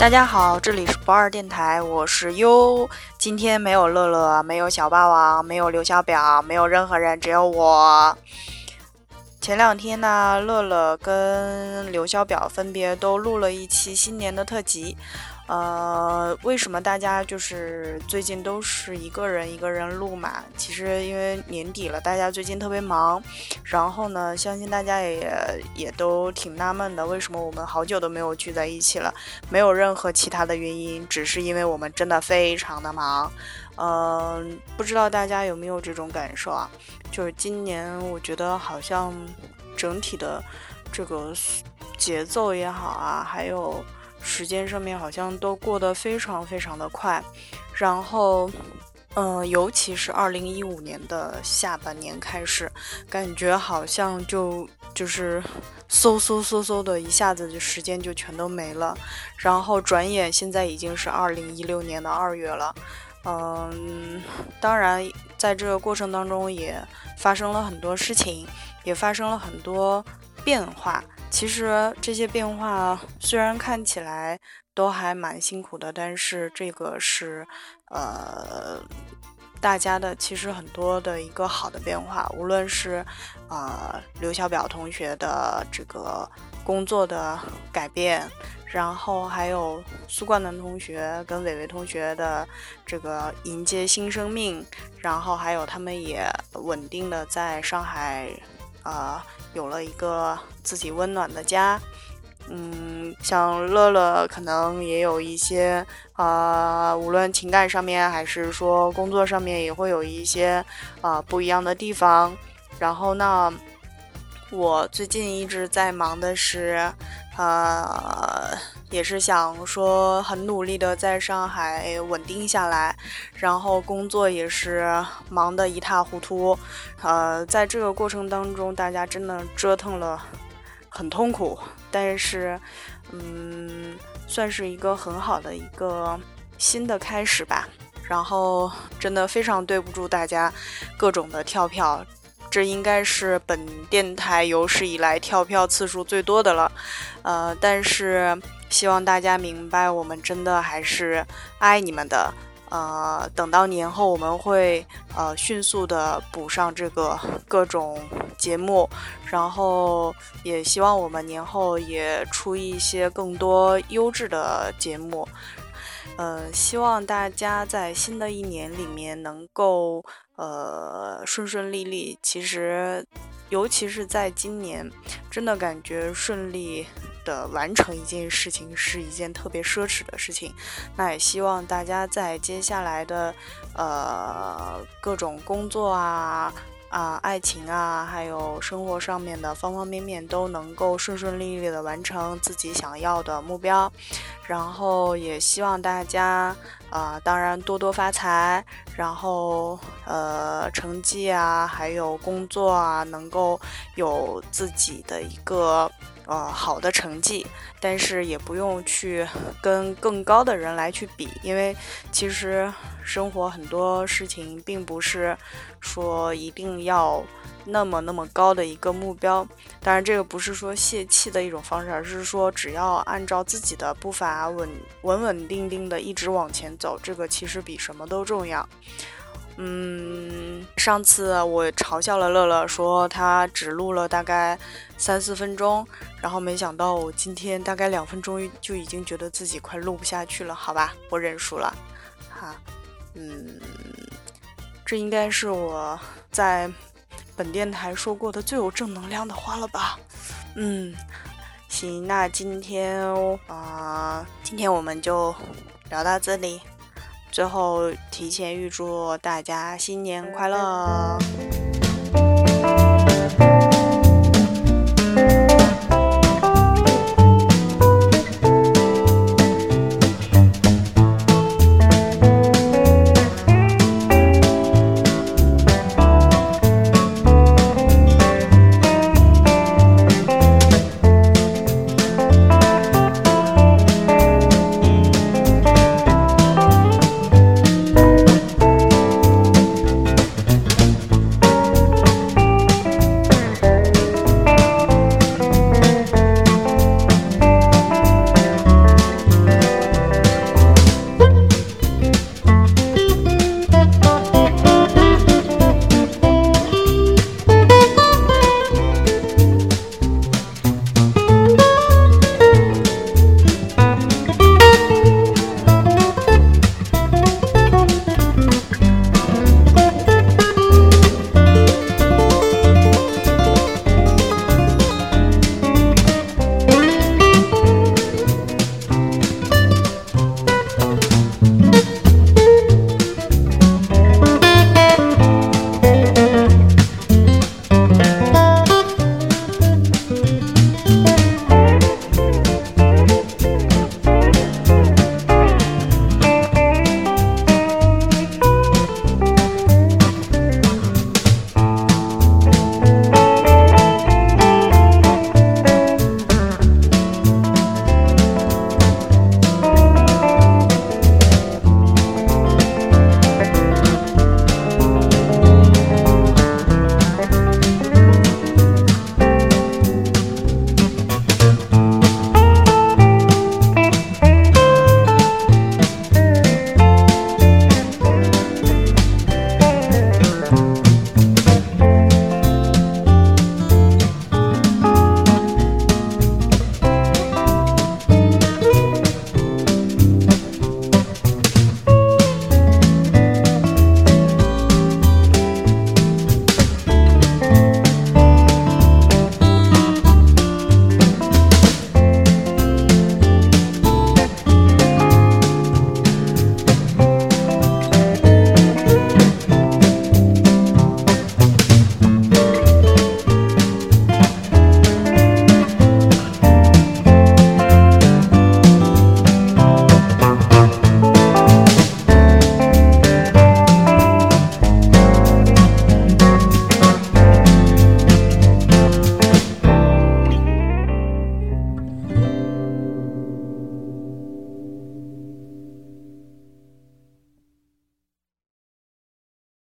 大家好，这里是不二电台，我是优。今天没有乐乐，没有小霸王，没有刘小表，没有任何人，只有我。前两天呢，乐乐跟刘小表分别都录了一期新年的特辑。呃，为什么大家就是最近都是一个人一个人录嘛？其实因为年底了，大家最近特别忙。然后呢，相信大家也也都挺纳闷的，为什么我们好久都没有聚在一起了？没有任何其他的原因，只是因为我们真的非常的忙。嗯，不知道大家有没有这种感受啊？就是今年我觉得好像整体的这个节奏也好啊，还有。时间上面好像都过得非常非常的快，然后，嗯，尤其是二零一五年的下半年开始，感觉好像就就是嗖嗖嗖嗖的一下子就时间就全都没了，然后转眼现在已经是二零一六年的二月了，嗯，当然在这个过程当中也发生了很多事情，也发生了很多变化。其实这些变化虽然看起来都还蛮辛苦的，但是这个是，呃，大家的其实很多的一个好的变化，无论是，呃，刘小表同学的这个工作的改变，然后还有苏冠南同学跟伟伟同学的这个迎接新生命，然后还有他们也稳定的在上海。啊，有了一个自己温暖的家，嗯，像乐乐可能也有一些啊，无论情感上面还是说工作上面，也会有一些啊不一样的地方。然后呢，我最近一直在忙的是，呃。也是想说很努力的在上海稳定下来，然后工作也是忙得一塌糊涂，呃，在这个过程当中，大家真的折腾了很痛苦，但是，嗯，算是一个很好的一个新的开始吧。然后真的非常对不住大家各种的跳票，这应该是本电台有史以来跳票次数最多的了，呃，但是。希望大家明白，我们真的还是爱你们的。呃，等到年后，我们会呃迅速的补上这个各种节目，然后也希望我们年后也出一些更多优质的节目。呃，希望大家在新的一年里面能够呃顺顺利利。其实，尤其是在今年，真的感觉顺利。的完成一件事情是一件特别奢侈的事情，那也希望大家在接下来的呃各种工作啊啊爱情啊，还有生活上面的方方面面都能够顺顺利利的完成自己想要的目标，然后也希望大家啊当然多多发财，然后呃成绩啊还有工作啊能够有自己的一个。呃，好的成绩，但是也不用去跟更高的人来去比，因为其实生活很多事情并不是说一定要那么那么高的一个目标。当然，这个不是说泄气的一种方式，而是说只要按照自己的步伐稳稳稳定定的一直往前走，这个其实比什么都重要。嗯，上次我嘲笑了乐乐，说他只录了大概三四分钟，然后没想到我今天大概两分钟就已经觉得自己快录不下去了。好吧，我认输了。哈，嗯，这应该是我在本电台说过的最有正能量的话了吧？嗯，行，那今天啊，今天我们就聊到这里。最后，提前预祝大家新年快乐！